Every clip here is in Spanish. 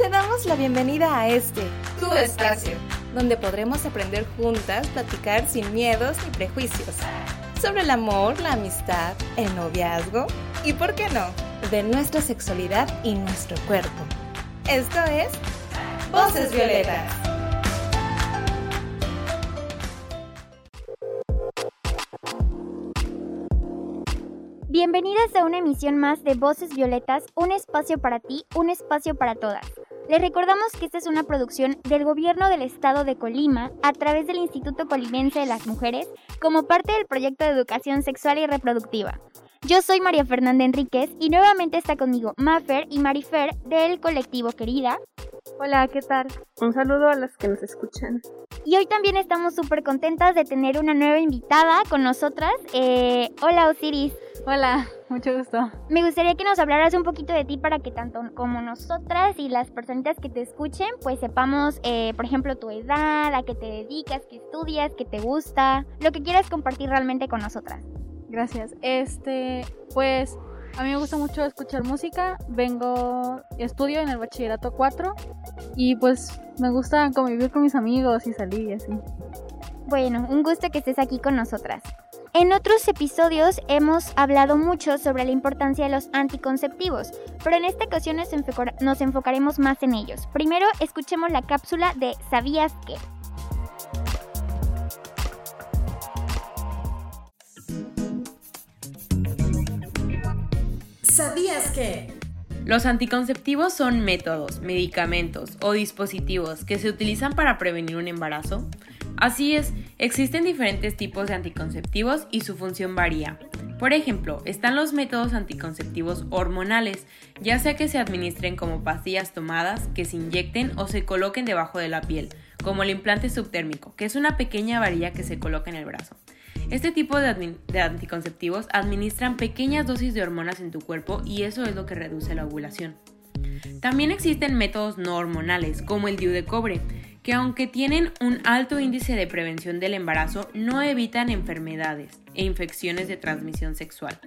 te damos la bienvenida a este, tu espacio, donde podremos aprender juntas, platicar sin miedos ni prejuicios, sobre el amor, la amistad, el noviazgo y, ¿por qué no?, de nuestra sexualidad y nuestro cuerpo. Esto es Voces Violetas. Bienvenidas a una emisión más de Voces Violetas, un espacio para ti, un espacio para todas. Les recordamos que esta es una producción del Gobierno del Estado de Colima a través del Instituto Colimense de las Mujeres como parte del proyecto de educación sexual y reproductiva. Yo soy María Fernanda Enríquez y nuevamente está conmigo Mafer y Marifer del colectivo Querida. Hola, ¿qué tal? Un saludo a las que nos escuchan. Y hoy también estamos súper contentas de tener una nueva invitada con nosotras. Eh, hola Osiris. Hola, mucho gusto. Me gustaría que nos hablaras un poquito de ti para que tanto como nosotras y las personitas que te escuchen, pues sepamos, eh, por ejemplo, tu edad, a qué te dedicas, qué estudias, qué te gusta, lo que quieras compartir realmente con nosotras. Gracias. Este, pues a mí me gusta mucho escuchar música. Vengo, estudio en el bachillerato 4 y pues me gusta convivir con mis amigos y salir y así. Bueno, un gusto que estés aquí con nosotras. En otros episodios hemos hablado mucho sobre la importancia de los anticonceptivos, pero en esta ocasión nos, enfocaremos más en ellos. Primero, escuchemos la cápsula de ¿Sabías qué? ¿Sabías qué? Los anticonceptivos son métodos, medicamentos o dispositivos que se utilizan para prevenir un embarazo, Así es, existen diferentes tipos de anticonceptivos y su función varía. Por ejemplo, están los métodos anticonceptivos hormonales, ya sea que se administren como pastillas tomadas, que se inyecten o se coloquen debajo de la piel, como el implante subtérmico, que es una pequeña varilla que se coloca en el brazo. Este tipo de, anticonceptivos administran pequeñas dosis de hormonas en tu cuerpo y eso es lo que reduce la ovulación. También existen métodos no hormonales, como el DIU de cobre, que aunque tienen un alto índice de prevención del embarazo, no evitan enfermedades e infecciones de transmisión sexual.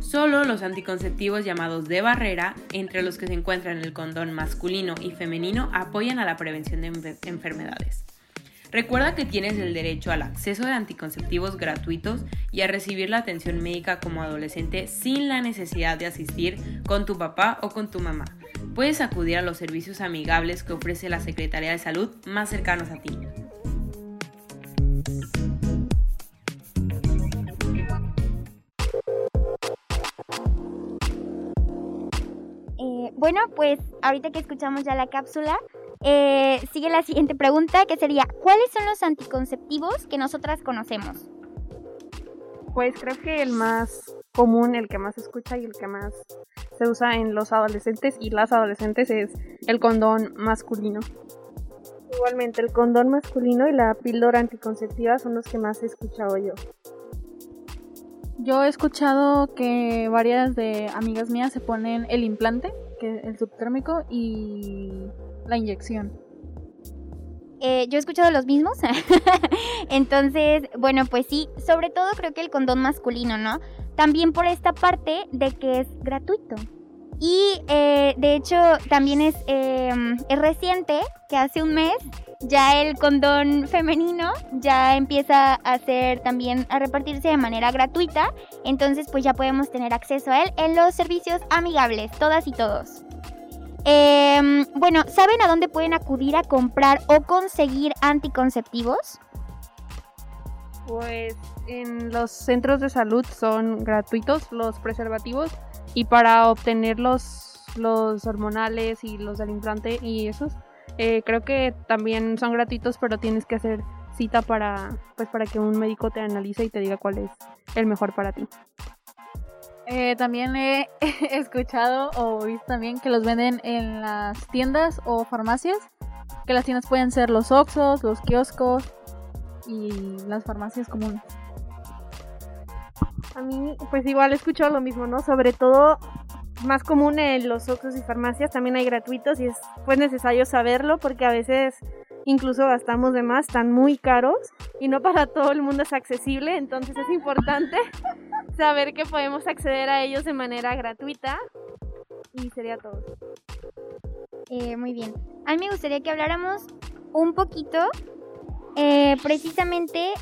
Solo los anticonceptivos llamados de barrera, entre los que se encuentran el condón masculino y femenino, apoyan a la prevención de enfermedades. Recuerda que tienes el derecho al acceso de anticonceptivos gratuitos y a recibir la atención médica como adolescente sin la necesidad de asistir con tu papá o con tu mamá puedes acudir a los servicios amigables que ofrece la Secretaría de Salud más cercanos a ti. Eh, bueno, pues ahorita que escuchamos ya la cápsula, eh, sigue la siguiente pregunta que sería, ¿cuáles son los anticonceptivos que nosotras conocemos? Pues creo que el más común, el que más se escucha y el que más se usa en los adolescentes y las adolescentes es el condón masculino. Igualmente, el condón masculino y la píldora anticonceptiva son los que más he escuchado yo. Yo he escuchado que varias de amigas mías se ponen el implante, que es el subtérmico, y la inyección. Eh, yo he escuchado los mismos. Entonces, bueno, pues sí, sobre todo creo que el condón masculino, ¿no? También por esta parte de que es gratuito. Y eh, de hecho también es, em, es reciente que hace un mes ya el condón femenino ya empieza a ser también a repartirse de manera gratuita. Entonces pues ya podemos tener acceso a él en los servicios amigables, todas y todos. Em, bueno, ¿saben a dónde pueden acudir a comprar o conseguir anticonceptivos? Pues en los centros de salud son gratuitos los preservativos y para obtener los, los hormonales y los del implante y esos, eh, creo que también son gratuitos, pero tienes que hacer cita para, pues, para que un médico te analice y te diga cuál es el mejor para ti. Eh, también he escuchado o visto también que los venden en las tiendas o farmacias. Que las tiendas pueden ser los Oxos, los kioscos y las farmacias comunes. A mí, pues igual he escuchado lo mismo, ¿no? Sobre todo más común en los Oxos y farmacias, también hay gratuitos y es pues necesario saberlo porque a veces incluso gastamos de más, están muy caros y no para todo el mundo es accesible, entonces es importante saber que podemos acceder a ellos de manera gratuita y sería todo. Eh, muy bien. A mí me gustaría que habláramos un poquito eh, precisamente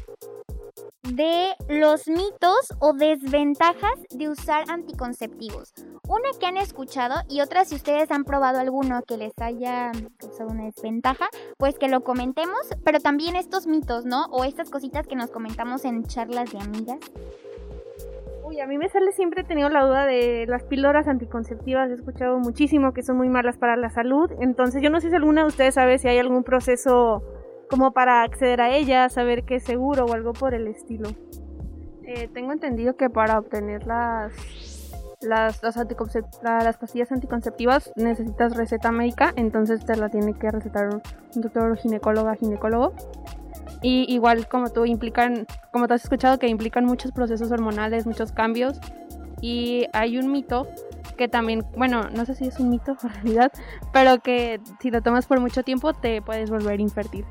de los mitos o desventajas de usar anticonceptivos. Una que han escuchado y otra si ustedes han probado alguno que les haya causado una desventaja, pues que lo comentemos, pero también estos mitos, ¿no? O estas cositas que nos comentamos en charlas de amigas. Uy, a mí me sale siempre he tenido la duda de las píldoras anticonceptivas. He escuchado muchísimo que son muy malas para la salud. Entonces, yo no sé si alguna de ustedes sabe si hay algún proceso como para acceder a ellas, saber qué es seguro o algo por el estilo. Eh, tengo entendido que para obtener las las, las, las pastillas anticonceptivas necesitas receta médica, entonces te la tiene que recetar un, doctor ginecóloga, ginecólogo. Y igual como tú implican, como te has escuchado, que implican muchos procesos hormonales, muchos cambios. Y hay un mito que también, bueno, no sé si es un mito en realidad, pero que si lo tomas por mucho tiempo te puedes volver infértil.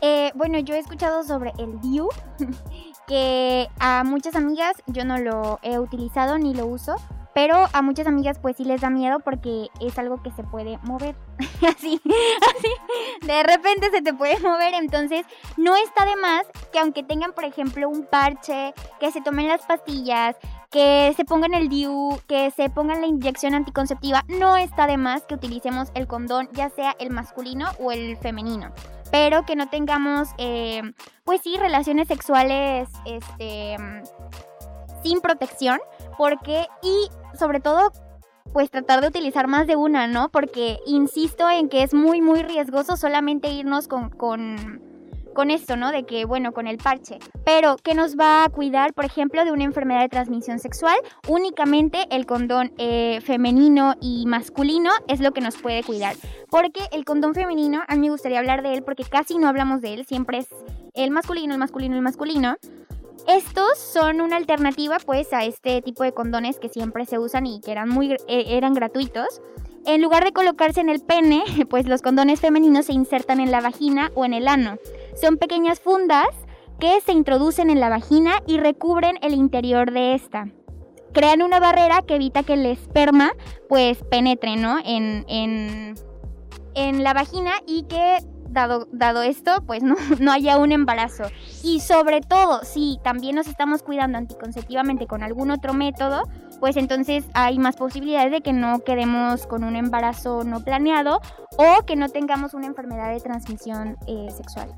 Eh, bueno, yo he escuchado sobre el DIU, que a muchas amigas yo no lo he utilizado ni lo uso, pero a muchas amigas pues sí les da miedo porque es algo que se puede mover. así, así. De repente se te puede mover. Entonces no está de más que aunque tengan por ejemplo un parche, que se tomen las pastillas, que se pongan el DIU, que se pongan la inyección anticonceptiva, no está de más que utilicemos el condón, ya sea el masculino o el femenino pero que no tengamos, eh, pues sí, relaciones sexuales este, sin protección, porque, y sobre todo, pues tratar de utilizar más de una, ¿no? Porque insisto en que es muy, muy riesgoso solamente irnos con, con con esto, ¿no? De que, bueno, con el parche. Pero, ¿qué nos va a cuidar, por ejemplo, de una enfermedad de transmisión sexual? Únicamente el condón eh, femenino y masculino es lo que nos puede cuidar. Porque el condón femenino, a mí me gustaría hablar de él porque casi no hablamos de él, siempre es el masculino, el masculino, el masculino. Estos son una alternativa pues a este tipo de condones que siempre se usan y que eran muy eh, eran gratuitos. En lugar de colocarse en el pene, pues los condones femeninos se insertan en la vagina o en el ano. Son pequeñas fundas que se introducen en la vagina y recubren el interior de esta. Crean una barrera que evita que el esperma pues penetre, ¿no? En, en, en la vagina y que dado, dado esto, pues no, no haya un embarazo. Y sobre todo, si también nos estamos cuidando anticonceptivamente con algún otro método, pues entonces hay más posibilidades de que no quedemos con un embarazo no planeado o que no tengamos una enfermedad de transmisión eh, sexual.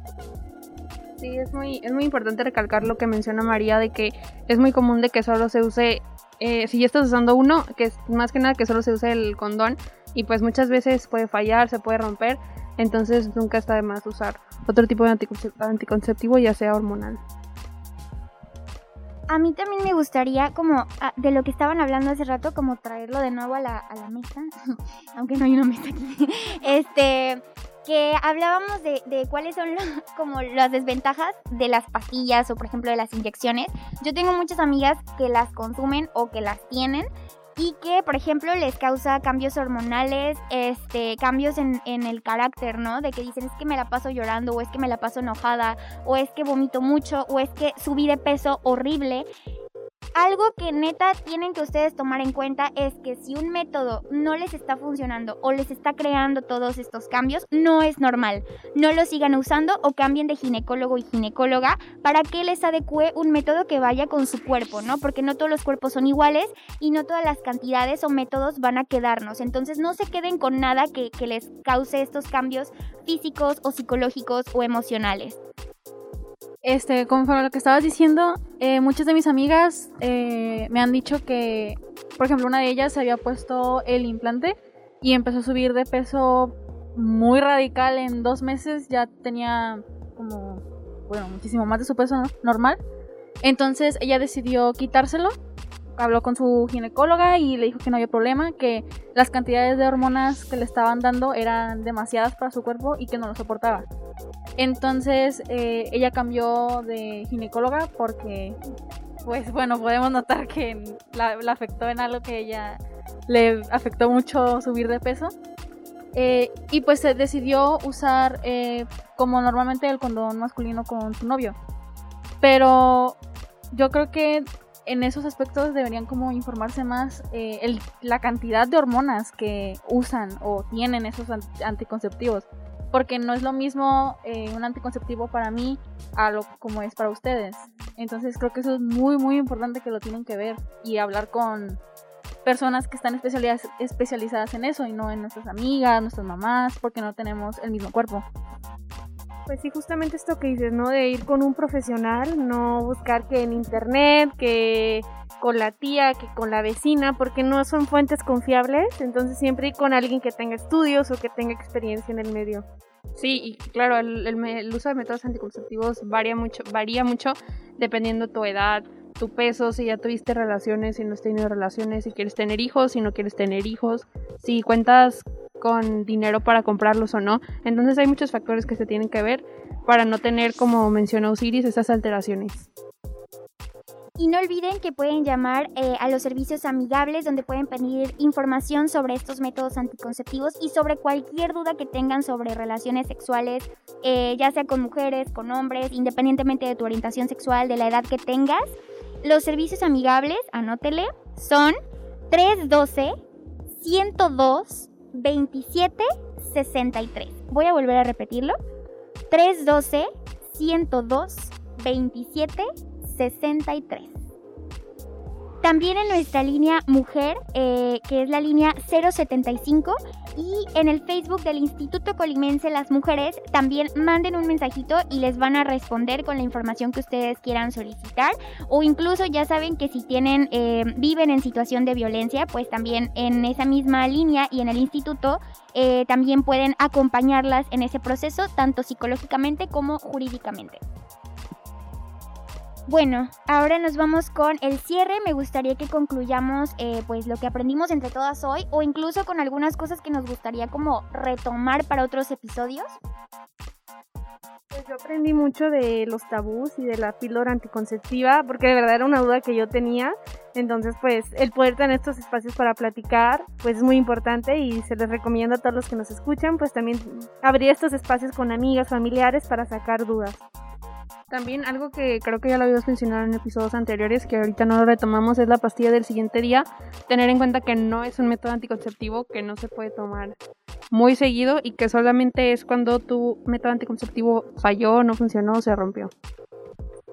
Sí, es muy, es muy importante recalcar lo que menciona María de que es muy común de que solo se use, eh, si ya estás usando uno, que es más que nada que solo se use el condón y pues muchas veces puede fallar, se puede romper, entonces nunca está de más usar otro tipo de anticonceptivo ya sea hormonal a mí también me gustaría, como ah, de lo que estaban hablando hace rato, como traerlo de nuevo a la, a la mesa, aunque no hay una mesa aquí, este, que hablábamos de, de cuáles son como las desventajas de las pastillas o por ejemplo de las inyecciones. Yo tengo muchas amigas que las consumen o que las tienen y que, por ejemplo, les causa cambios hormonales, este, cambios en, en, el carácter, ¿no? De que dicen es que me la paso llorando, o es que me la paso enojada, o es que vomito mucho, o es que subí de peso horrible algo que neta tienen que ustedes tomar en cuenta es que si un método no les está funcionando o les está creando todos estos cambios, no es normal. No lo sigan usando o cambien de ginecólogo y ginecóloga para que les adecue un método que vaya con su cuerpo, ¿no? Porque no todos los cuerpos son iguales y no todas las cantidades o métodos van a quedarnos. Entonces no se queden con nada que, que les cause estos cambios físicos o psicológicos o emocionales. Este, conforme a lo que estabas diciendo, eh, muchas de mis amigas eh, me han dicho que, por ejemplo, una de ellas se había puesto el implante y empezó a subir de peso muy radical en dos meses, ya tenía como, bueno, muchísimo más de su peso normal. Entonces ella decidió quitárselo, habló con su ginecóloga y le dijo que no había problema, que las cantidades de hormonas que le estaban dando eran demasiadas para su cuerpo y que no lo soportaba. Entonces eh, ella cambió de ginecóloga porque, pues bueno, podemos notar que la, afectó en algo que ella le afectó mucho subir de peso. Eh, y pues se decidió usar eh, como normalmente el condón masculino con su novio. Pero yo creo que en esos aspectos deberían como informarse más el, la cantidad de hormonas que usan o tienen esos anticonceptivos. Porque no es lo mismo eh, un anticonceptivo para mí a lo como es para ustedes. Entonces creo que eso es muy muy importante que lo tienen que ver y hablar con personas que están especializadas en eso y no en nuestras amigas, nuestras mamás, porque no tenemos el mismo cuerpo. Pues sí, justamente esto que dices, ¿no? De ir con un profesional, no buscar que en internet, que con la tía, que con la vecina, porque no son fuentes confiables, entonces siempre ir con alguien que tenga estudios o que tenga experiencia en el medio. Sí, y claro, el, el uso de métodos anticonceptivos varía mucho, varía mucho dependiendo tu edad, tu peso, si ya tuviste relaciones, si no has tenido relaciones, si quieres tener hijos, si no quieres tener hijos, si cuentas con dinero para comprarlos o no. Entonces hay muchos factores que se tienen que ver para no tener, como mencionó Osiris, esas alteraciones. Y no olviden que pueden llamar eh, a los servicios amigables donde pueden pedir información sobre estos métodos anticonceptivos y sobre cualquier duda que tengan sobre relaciones sexuales, eh, ya sea con mujeres, con hombres, independientemente de tu orientación sexual, de la edad que tengas. Los servicios amigables, anótele, son 312 102 2763. Voy a volver a repetirlo. 312 102 2763. También en nuestra línea mujer, eh, que es la línea 075, y en el Facebook del Instituto Colimense Las Mujeres, también manden un mensajito y les van a responder con la información que ustedes quieran solicitar. O incluso ya saben que si tienen, eh, viven en situación de violencia, pues también en esa misma línea y en el instituto eh, también pueden acompañarlas en ese proceso, tanto psicológicamente como jurídicamente. Bueno, ahora nos vamos con el cierre. Me gustaría que concluyamos eh, pues lo que aprendimos entre todas hoy o incluso con algunas cosas que nos gustaría como retomar para otros episodios. Pues yo aprendí mucho de los tabús y de la píldora anticonceptiva porque de verdad era una duda que yo tenía. Entonces pues el poder tener estos espacios para platicar pues es muy importante y se les recomiendo a todos los que nos escuchan pues también abrir estos espacios con amigas, familiares para sacar dudas. También algo que creo que ya lo habíamos mencionado en episodios anteriores, que ahorita no lo retomamos, es la pastilla del siguiente día. Tener en cuenta que no es un método anticonceptivo que no se puede tomar muy seguido y que solamente es cuando tu método anticonceptivo falló, no funcionó se rompió.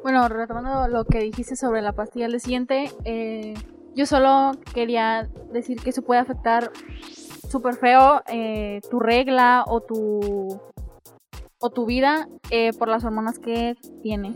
Bueno, retomando lo que dijiste sobre la pastilla del siguiente, eh, yo solo quería decir que eso puede afectar súper feo eh, tu regla o tu o tu vida eh, por las hormonas que tiene.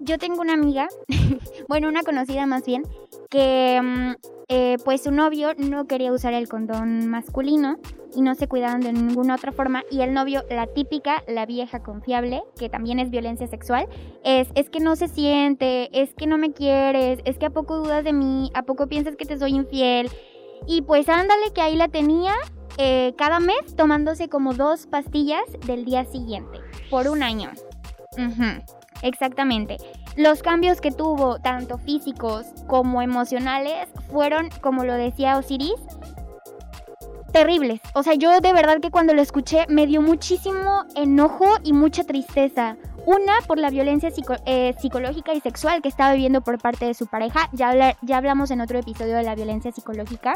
Yo tengo una amiga, bueno, una conocida más bien, que mm, eh, pues su novio no quería usar el condón masculino y no se cuidaban de ninguna otra forma y el novio, la típica, la vieja confiable, que también es violencia sexual, es es que no se siente, es que no me quieres, es que a poco dudas de mí, a poco piensas que te soy infiel y pues ándale que ahí la tenía eh, cada mes tomándose como dos pastillas del día siguiente, por un año. exactamente. Los cambios que tuvo, tanto físicos como emocionales, fueron, como lo decía Osiris, terribles. O sea, yo de verdad que cuando lo escuché me dio muchísimo enojo y mucha tristeza. Una, por la violencia eh, psicológica y sexual que estaba viviendo por parte de su pareja. Ya, ya hablamos en otro episodio de la violencia psicológica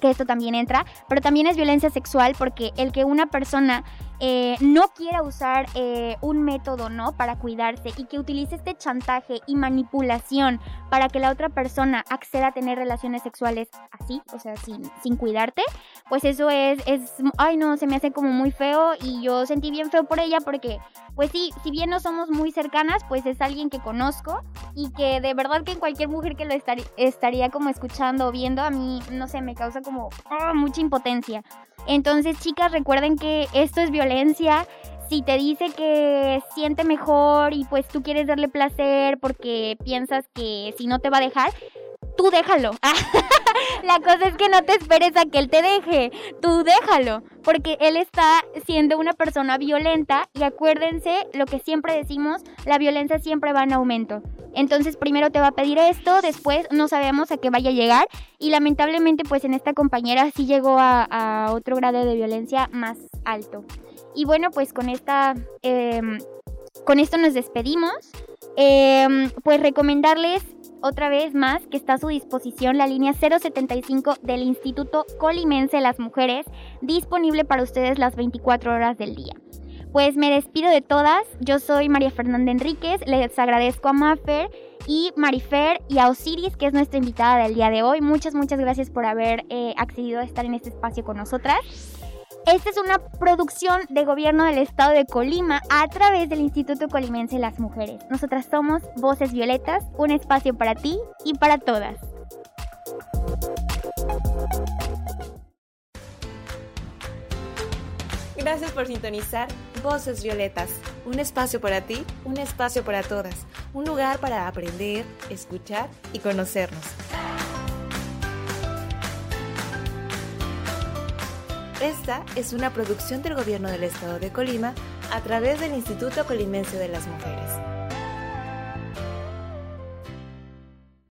que esto también entra, pero también es violencia sexual porque el que una persona eh, no quiera usar eh, un método, ¿no? Para cuidarse y que utilice este chantaje y manipulación para que la otra persona acceda a tener relaciones sexuales así, o sea, sin, sin cuidarte, pues eso es, es, ay no, se me hace como muy feo y yo sentí bien feo por ella porque, pues sí, si bien no somos muy cercanas, pues es alguien que conozco y que de verdad que cualquier mujer que lo estaría como escuchando o viendo, a mí, no sé, me causa como ah, mucha impotencia. Entonces, chicas, recuerden que esto es violencia. Si te dice que siente mejor y pues tú quieres darle placer porque piensas que si no te va a dejar, tú déjalo. La cosa es que no te esperes a que él te deje, tú déjalo, porque él está siendo una persona violenta y acuérdense lo que siempre decimos, la violencia siempre va en aumento. Entonces primero te va a pedir esto, después no sabemos a qué vaya a llegar y lamentablemente pues en esta compañera sí llegó a, otro grado de violencia más alto. Y bueno pues con esta... Em, con esto nos despedimos. Em, pues recomendarles otra vez más que está a su disposición la línea 075 del Instituto Colimense de las Mujeres, disponible para ustedes las 24 horas del día. Pues me despido de todas, yo soy María Fernanda Enríquez, les agradezco a Maffer y Marifer y a Osiris, que es nuestra invitada del día de hoy. Muchas, muchas gracias por haber eh, accedido a estar en este espacio con nosotras. Esta es una producción de gobierno del estado de Colima a través del Instituto Colimense de las Mujeres. Nosotras somos Voces Violetas, un espacio para ti y para todas. Gracias por sintonizar Voces Violetas, un espacio para ti, un espacio para todas, un lugar para aprender, escuchar y conocernos. Esta es una producción del Gobierno del Estado de Colima a través del Instituto Colimense de las Mujeres.